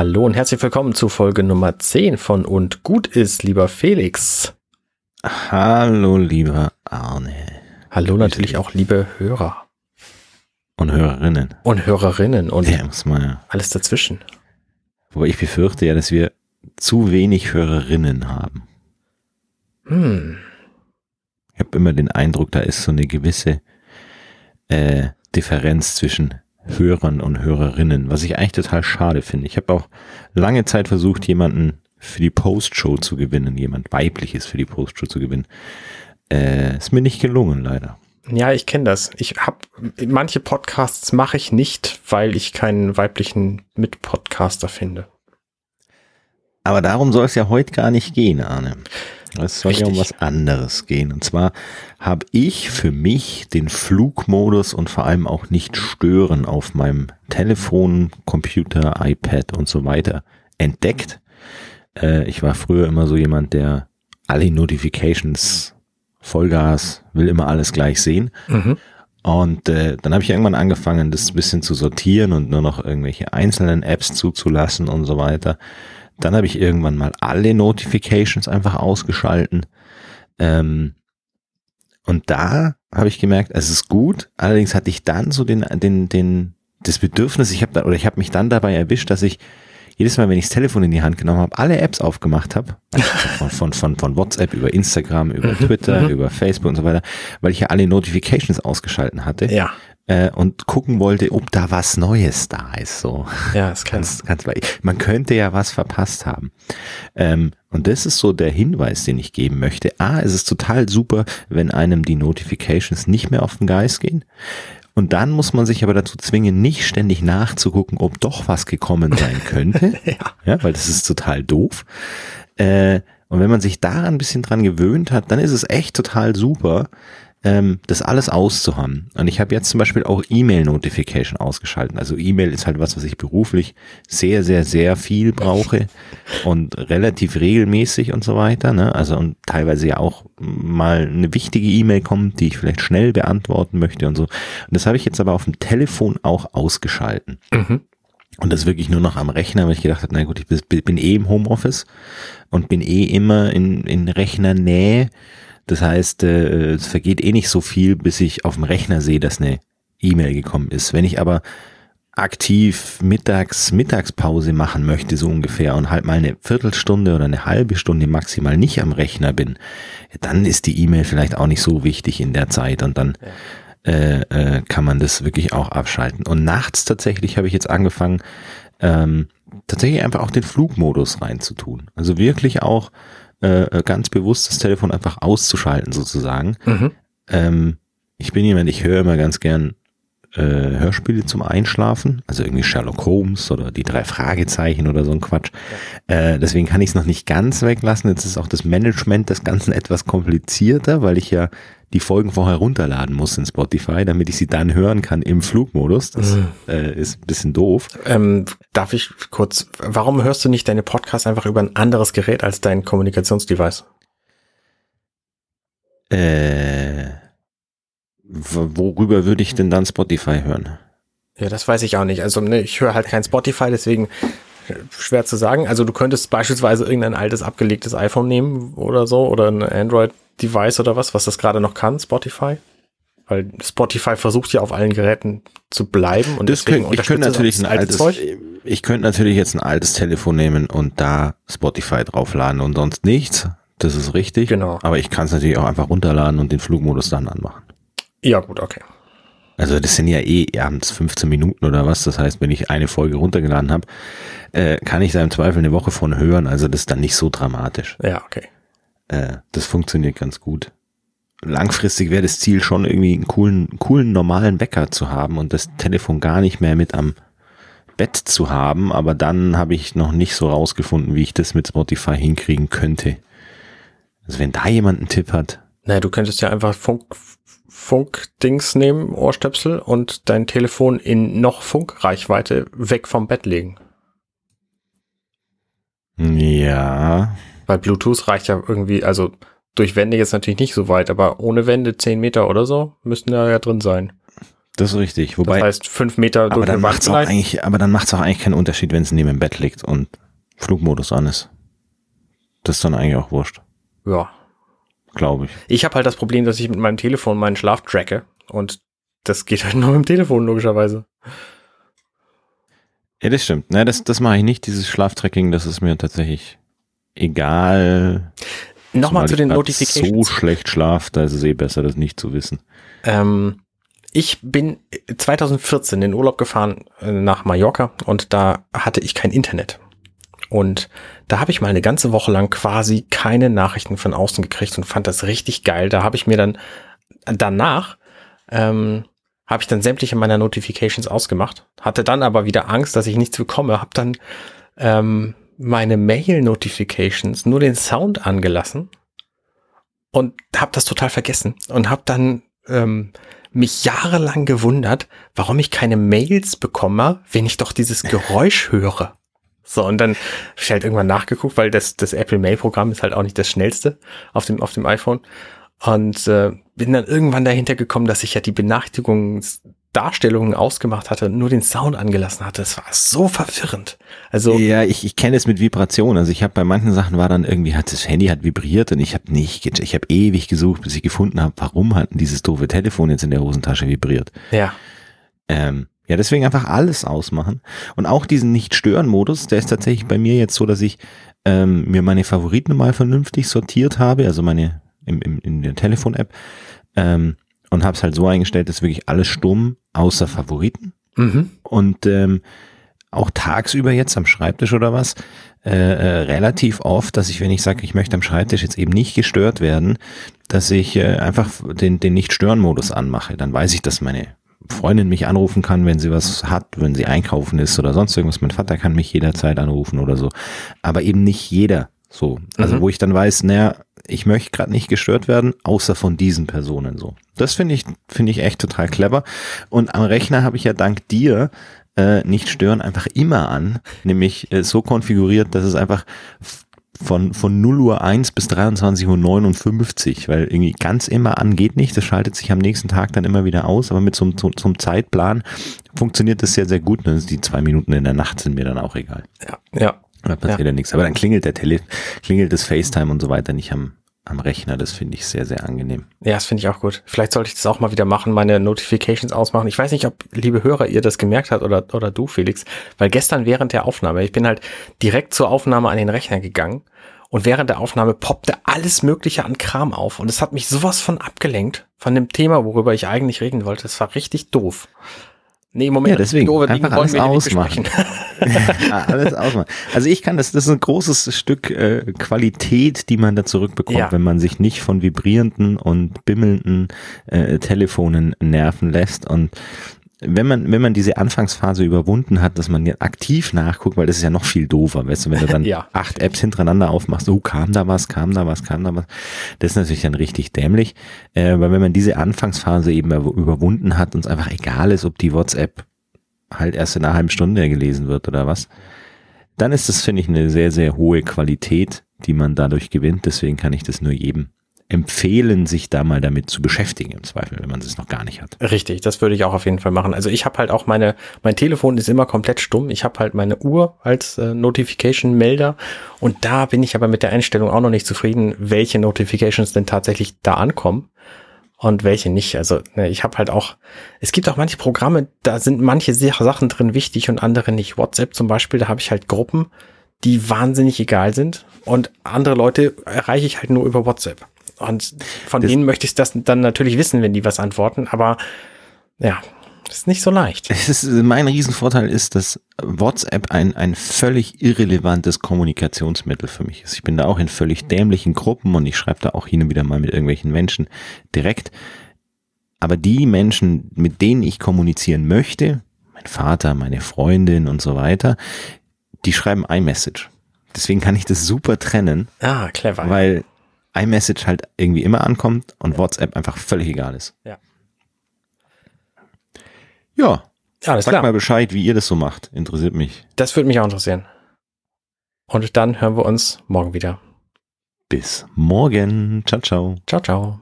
Hallo und herzlich willkommen zu Folge Nummer 10 von Und gut ist, lieber Felix. Hallo, lieber Arne. Hallo natürlich auch liebe Hörer. Und Hörerinnen. Und Hörerinnen und ja, muss man ja. alles dazwischen. Wobei ich befürchte ja, dass wir zu wenig Hörerinnen haben. Hm. Ich habe immer den Eindruck, da ist so eine gewisse äh, Differenz zwischen Hörern und Hörerinnen, was ich eigentlich total schade finde. Ich habe auch lange Zeit versucht, jemanden für die Postshow zu gewinnen, jemand weibliches für die Postshow zu gewinnen. Äh, ist mir nicht gelungen, leider. Ja, ich kenne das. Ich habe manche Podcasts mache ich nicht, weil ich keinen weiblichen Mitpodcaster finde. Aber darum soll es ja heute gar nicht gehen, Arne. Es soll Richtig. ja um was anderes gehen. Und zwar habe ich für mich den Flugmodus und vor allem auch nicht stören auf meinem Telefon, Computer, iPad und so weiter entdeckt. Äh, ich war früher immer so jemand, der alle Notifications, Vollgas, will immer alles gleich sehen. Mhm. Und äh, dann habe ich irgendwann angefangen, das ein bisschen zu sortieren und nur noch irgendwelche einzelnen Apps zuzulassen und so weiter. Dann habe ich irgendwann mal alle Notifications einfach ausgeschalten. Ähm, und da habe ich gemerkt, es ist gut. Allerdings hatte ich dann so den, den, den, das Bedürfnis, ich habe da, oder ich habe mich dann dabei erwischt, dass ich jedes Mal, wenn ich das Telefon in die Hand genommen habe, alle Apps aufgemacht habe, von, von, von, von WhatsApp über Instagram, über mhm, Twitter, mhm. über Facebook und so weiter, weil ich ja alle Notifications ausgeschalten hatte. Ja äh, und gucken wollte, ob da was Neues da ist. So. Ja, das kann. Ganz, ganz, man könnte ja was verpasst haben. Ähm, und das ist so der Hinweis, den ich geben möchte. A, es ist total super, wenn einem die Notifications nicht mehr auf den Geist gehen. Und dann muss man sich aber dazu zwingen, nicht ständig nachzugucken, ob doch was gekommen sein könnte. ja. ja. Weil das ist total doof. Äh, und wenn man sich da ein bisschen dran gewöhnt hat, dann ist es echt total super, ähm, das alles auszuhaben. Und ich habe jetzt zum Beispiel auch E-Mail-Notification ausgeschalten. Also E-Mail ist halt was, was ich beruflich sehr, sehr, sehr viel brauche und relativ regelmäßig und so weiter. Ne? Also und teilweise ja auch mal eine wichtige E-Mail kommt, die ich vielleicht schnell beantworten möchte und so. Und das habe ich jetzt aber auf dem Telefon auch ausgeschalten. Mhm. Und das wirklich nur noch am Rechner, weil ich gedacht habe, na gut, ich bin eh im Homeoffice und bin eh immer in, in Rechnernähe das heißt, äh, es vergeht eh nicht so viel, bis ich auf dem Rechner sehe, dass eine E-Mail gekommen ist. Wenn ich aber aktiv mittags Mittagspause machen möchte, so ungefähr, und halt mal eine Viertelstunde oder eine halbe Stunde maximal nicht am Rechner bin, dann ist die E-Mail vielleicht auch nicht so wichtig in der Zeit und dann äh, äh, kann man das wirklich auch abschalten. Und nachts tatsächlich habe ich jetzt angefangen, ähm, tatsächlich einfach auch den Flugmodus reinzutun. Also wirklich auch äh, äh, ganz bewusst das Telefon einfach auszuschalten sozusagen. Mhm. Ähm, ich bin jemand, ich höre immer ganz gern äh, Hörspiele zum Einschlafen, also irgendwie Sherlock Holmes oder die drei Fragezeichen oder so ein Quatsch. Ja. Äh, deswegen kann ich es noch nicht ganz weglassen. Jetzt ist auch das Management des Ganzen etwas komplizierter, weil ich ja die Folgen vorher runterladen muss in Spotify, damit ich sie dann hören kann im Flugmodus. Das mhm. äh, ist ein bisschen doof. Ähm, darf ich kurz, warum hörst du nicht deine Podcasts einfach über ein anderes Gerät als dein Kommunikationsdevice? Äh, worüber würde ich denn dann Spotify hören? Ja, das weiß ich auch nicht. Also ne, ich höre halt kein Spotify, deswegen äh, schwer zu sagen. Also du könntest beispielsweise irgendein altes abgelegtes iPhone nehmen oder so oder ein Android Device oder was, was das gerade noch kann, Spotify? Weil Spotify versucht ja auf allen Geräten zu bleiben und das deswegen könnt, ich könnte natürlich ein altes, Zeug. ich könnte natürlich jetzt ein altes Telefon nehmen und da Spotify draufladen und sonst nichts. Das ist richtig. Genau. Aber ich kann es natürlich auch einfach runterladen und den Flugmodus dann anmachen. Ja, gut, okay. Also das sind ja eh abends 15 Minuten oder was. Das heißt, wenn ich eine Folge runtergeladen habe, äh, kann ich da im Zweifel eine Woche von hören. Also das ist dann nicht so dramatisch. Ja, okay. Äh, das funktioniert ganz gut. Langfristig wäre das Ziel schon irgendwie einen coolen, coolen normalen Wecker zu haben und das Telefon gar nicht mehr mit am Bett zu haben, aber dann habe ich noch nicht so rausgefunden, wie ich das mit Spotify hinkriegen könnte. Also wenn da jemand einen Tipp hat. Naja, du könntest ja einfach Funk, Funkdings nehmen, Ohrstöpsel und dein Telefon in noch Funkreichweite weg vom Bett legen. Ja. Weil Bluetooth reicht ja irgendwie, also durch Wände jetzt natürlich nicht so weit, aber ohne Wände 10 Meter oder so müssten da ja drin sein. Das ist richtig. Wobei, das heißt, fünf Meter aber durch dann macht's auch gleiten. eigentlich, aber dann macht's auch eigentlich keinen Unterschied, wenn es neben dem Bett liegt und Flugmodus an ist. Das ist dann eigentlich auch wurscht, Ja. Glaube ich. Ich habe halt das Problem, dass ich mit meinem Telefon meinen Schlaf tracke und das geht halt nur mit dem Telefon, logischerweise. Ja, das stimmt. Na, das, das mache ich nicht, dieses Schlaftracking, das ist mir tatsächlich egal. Nochmal zu den Notifications. So schlecht schlaf, da ist es eh besser, das nicht zu wissen. Ähm, ich bin 2014 in den Urlaub gefahren äh, nach Mallorca und da hatte ich kein Internet. Und da habe ich mal eine ganze Woche lang quasi keine Nachrichten von außen gekriegt und fand das richtig geil. Da habe ich mir dann danach ähm, habe ich dann sämtliche meiner Notifications ausgemacht, hatte dann aber wieder Angst, dass ich nichts bekomme, habe dann ähm, meine Mail-Notifications nur den Sound angelassen und habe das total vergessen und habe dann ähm, mich jahrelang gewundert, warum ich keine Mails bekomme, wenn ich doch dieses Geräusch höre. So, und dann habe ich halt irgendwann nachgeguckt, weil das, das Apple Mail Programm ist halt auch nicht das schnellste auf dem, auf dem iPhone. Und äh, bin dann irgendwann dahinter gekommen, dass ich ja die Benachrichtigungsdarstellungen ausgemacht hatte und nur den Sound angelassen hatte. Das war so verwirrend. Also, Ja, ich, ich kenne es mit Vibration. Also ich habe bei manchen Sachen war dann irgendwie, hat das Handy hat vibriert und ich habe nicht, ich habe ewig gesucht, bis ich gefunden habe, warum hat denn dieses doofe Telefon jetzt in der Hosentasche vibriert. ja, Ähm, ja, deswegen einfach alles ausmachen. Und auch diesen Nicht-Stören-Modus, der ist tatsächlich bei mir jetzt so, dass ich ähm, mir meine Favoriten mal vernünftig sortiert habe, also meine im, im, in der Telefon-App, ähm, und habe es halt so eingestellt, dass wirklich alles stumm, außer Favoriten. mhm. Und ähm, auch tagsüber jetzt am Schreibtisch oder was, äh, äh, relativ oft, dass ich, wenn ich sage, ich möchte am Schreibtisch jetzt eben nicht gestört werden, dass ich äh, einfach den, den Nicht-Stören-Modus anmache. Dann weiß ich, dass meine Freundin mich anrufen kann, wenn sie was hat, wenn sie einkaufen ist oder sonst irgendwas. Mein Vater kann mich jederzeit anrufen oder so. Aber eben nicht jeder so. Also Mhm. wo ich dann weiß, naja, ich möchte gerade nicht gestört werden, außer von diesen Personen so. Das finde ich, finde ich echt total clever. Und am Rechner habe ich ja dank dir äh, nicht stören einfach immer an, nämlich äh, so konfiguriert, dass es einfach von, von 0 Uhr 1 bis 23 Uhr 59, weil irgendwie ganz immer an geht nicht, das schaltet sich am nächsten Tag dann immer wieder aus, aber mit so einem, so, so einem Zeitplan funktioniert das sehr, sehr gut. Und die zwei Minuten in der Nacht sind mir dann auch egal. ja, ja. Da passiert ja. nichts. Aber dann klingelt der Tele, klingelt das FaceTime und so weiter nicht am, am Rechner. Das finde ich sehr, sehr angenehm. Ja, das finde ich auch gut. Vielleicht sollte ich das auch mal wieder machen, meine Notifications ausmachen. Ich weiß nicht, ob, liebe Hörer, ihr das gemerkt habt oder, oder du, Felix, weil gestern während der Aufnahme, ich bin halt direkt zur Aufnahme an den Rechner gegangen und während der Aufnahme poppte alles Mögliche an Kram auf und es hat mich sowas von abgelenkt von dem Thema, worüber ich eigentlich reden wollte. Das war richtig doof. Nee, Moment, Ja, deswegen, doofe einfach alles ausmachen. Ja, alles ausmachen. Also ich kann das, das ist ein großes Stück äh, Qualität, die man da zurückbekommt, Ja. wenn man sich nicht von vibrierenden und bimmelnden äh, Telefonen nerven lässt und wenn man, wenn man diese Anfangsphase überwunden hat, dass man aktiv nachguckt, weil das ist ja noch viel doofer, weißt du, wenn du dann Ja. acht Apps hintereinander aufmachst, oh, kam da was, kam da was, kam da was, das ist natürlich dann richtig dämlich, äh, weil wenn man diese Anfangsphase eben über- überwunden hat und es einfach egal ist, ob die WhatsApp halt erst in einer halben Stunde gelesen wird oder was, dann ist das, finde ich, eine sehr, sehr hohe Qualität, die man dadurch gewinnt. Deswegen kann ich das nur jedem empfehlen, sich da mal damit zu beschäftigen, im Zweifel, wenn man es noch gar nicht hat. Richtig, das würde ich auch auf jeden Fall machen. Also ich habe halt auch meine, mein Telefon ist immer komplett stumm. Ich habe halt meine Uhr als äh, Notification-Melder und da bin ich aber mit der Einstellung auch noch nicht zufrieden, welche Notifications denn tatsächlich da ankommen und welche nicht. Also ne, ich habe halt auch, es gibt auch manche Programme, da sind manche Sa- Sachen drin wichtig und andere nicht. WhatsApp zum Beispiel, da habe ich halt Gruppen, die wahnsinnig egal sind und andere Leute erreiche ich halt nur über WhatsApp. Und von Das- denen möchte ich das dann natürlich wissen, wenn die was antworten, aber ja, ist nicht so leicht. Es ist, mein Riesenvorteil ist, dass WhatsApp ein, ein völlig irrelevantes Kommunikationsmittel für mich ist. Ich bin da auch in völlig dämlichen Gruppen und ich schreibe da auch hin und wieder mal mit irgendwelchen Menschen direkt. Aber die Menschen, mit denen ich kommunizieren möchte, mein Vater, meine Freundin und so weiter, die schreiben iMessage. Deswegen kann ich das super trennen, Ah, clever. weil iMessage halt irgendwie immer ankommt und WhatsApp einfach völlig egal ist. Ja. Ja, Ja, alles Sag klar. mal Bescheid, wie ihr das so macht. Interessiert mich. Das würde mich auch interessieren. Und dann hören wir uns morgen wieder. Bis morgen. Ciao, ciao. Ciao, ciao.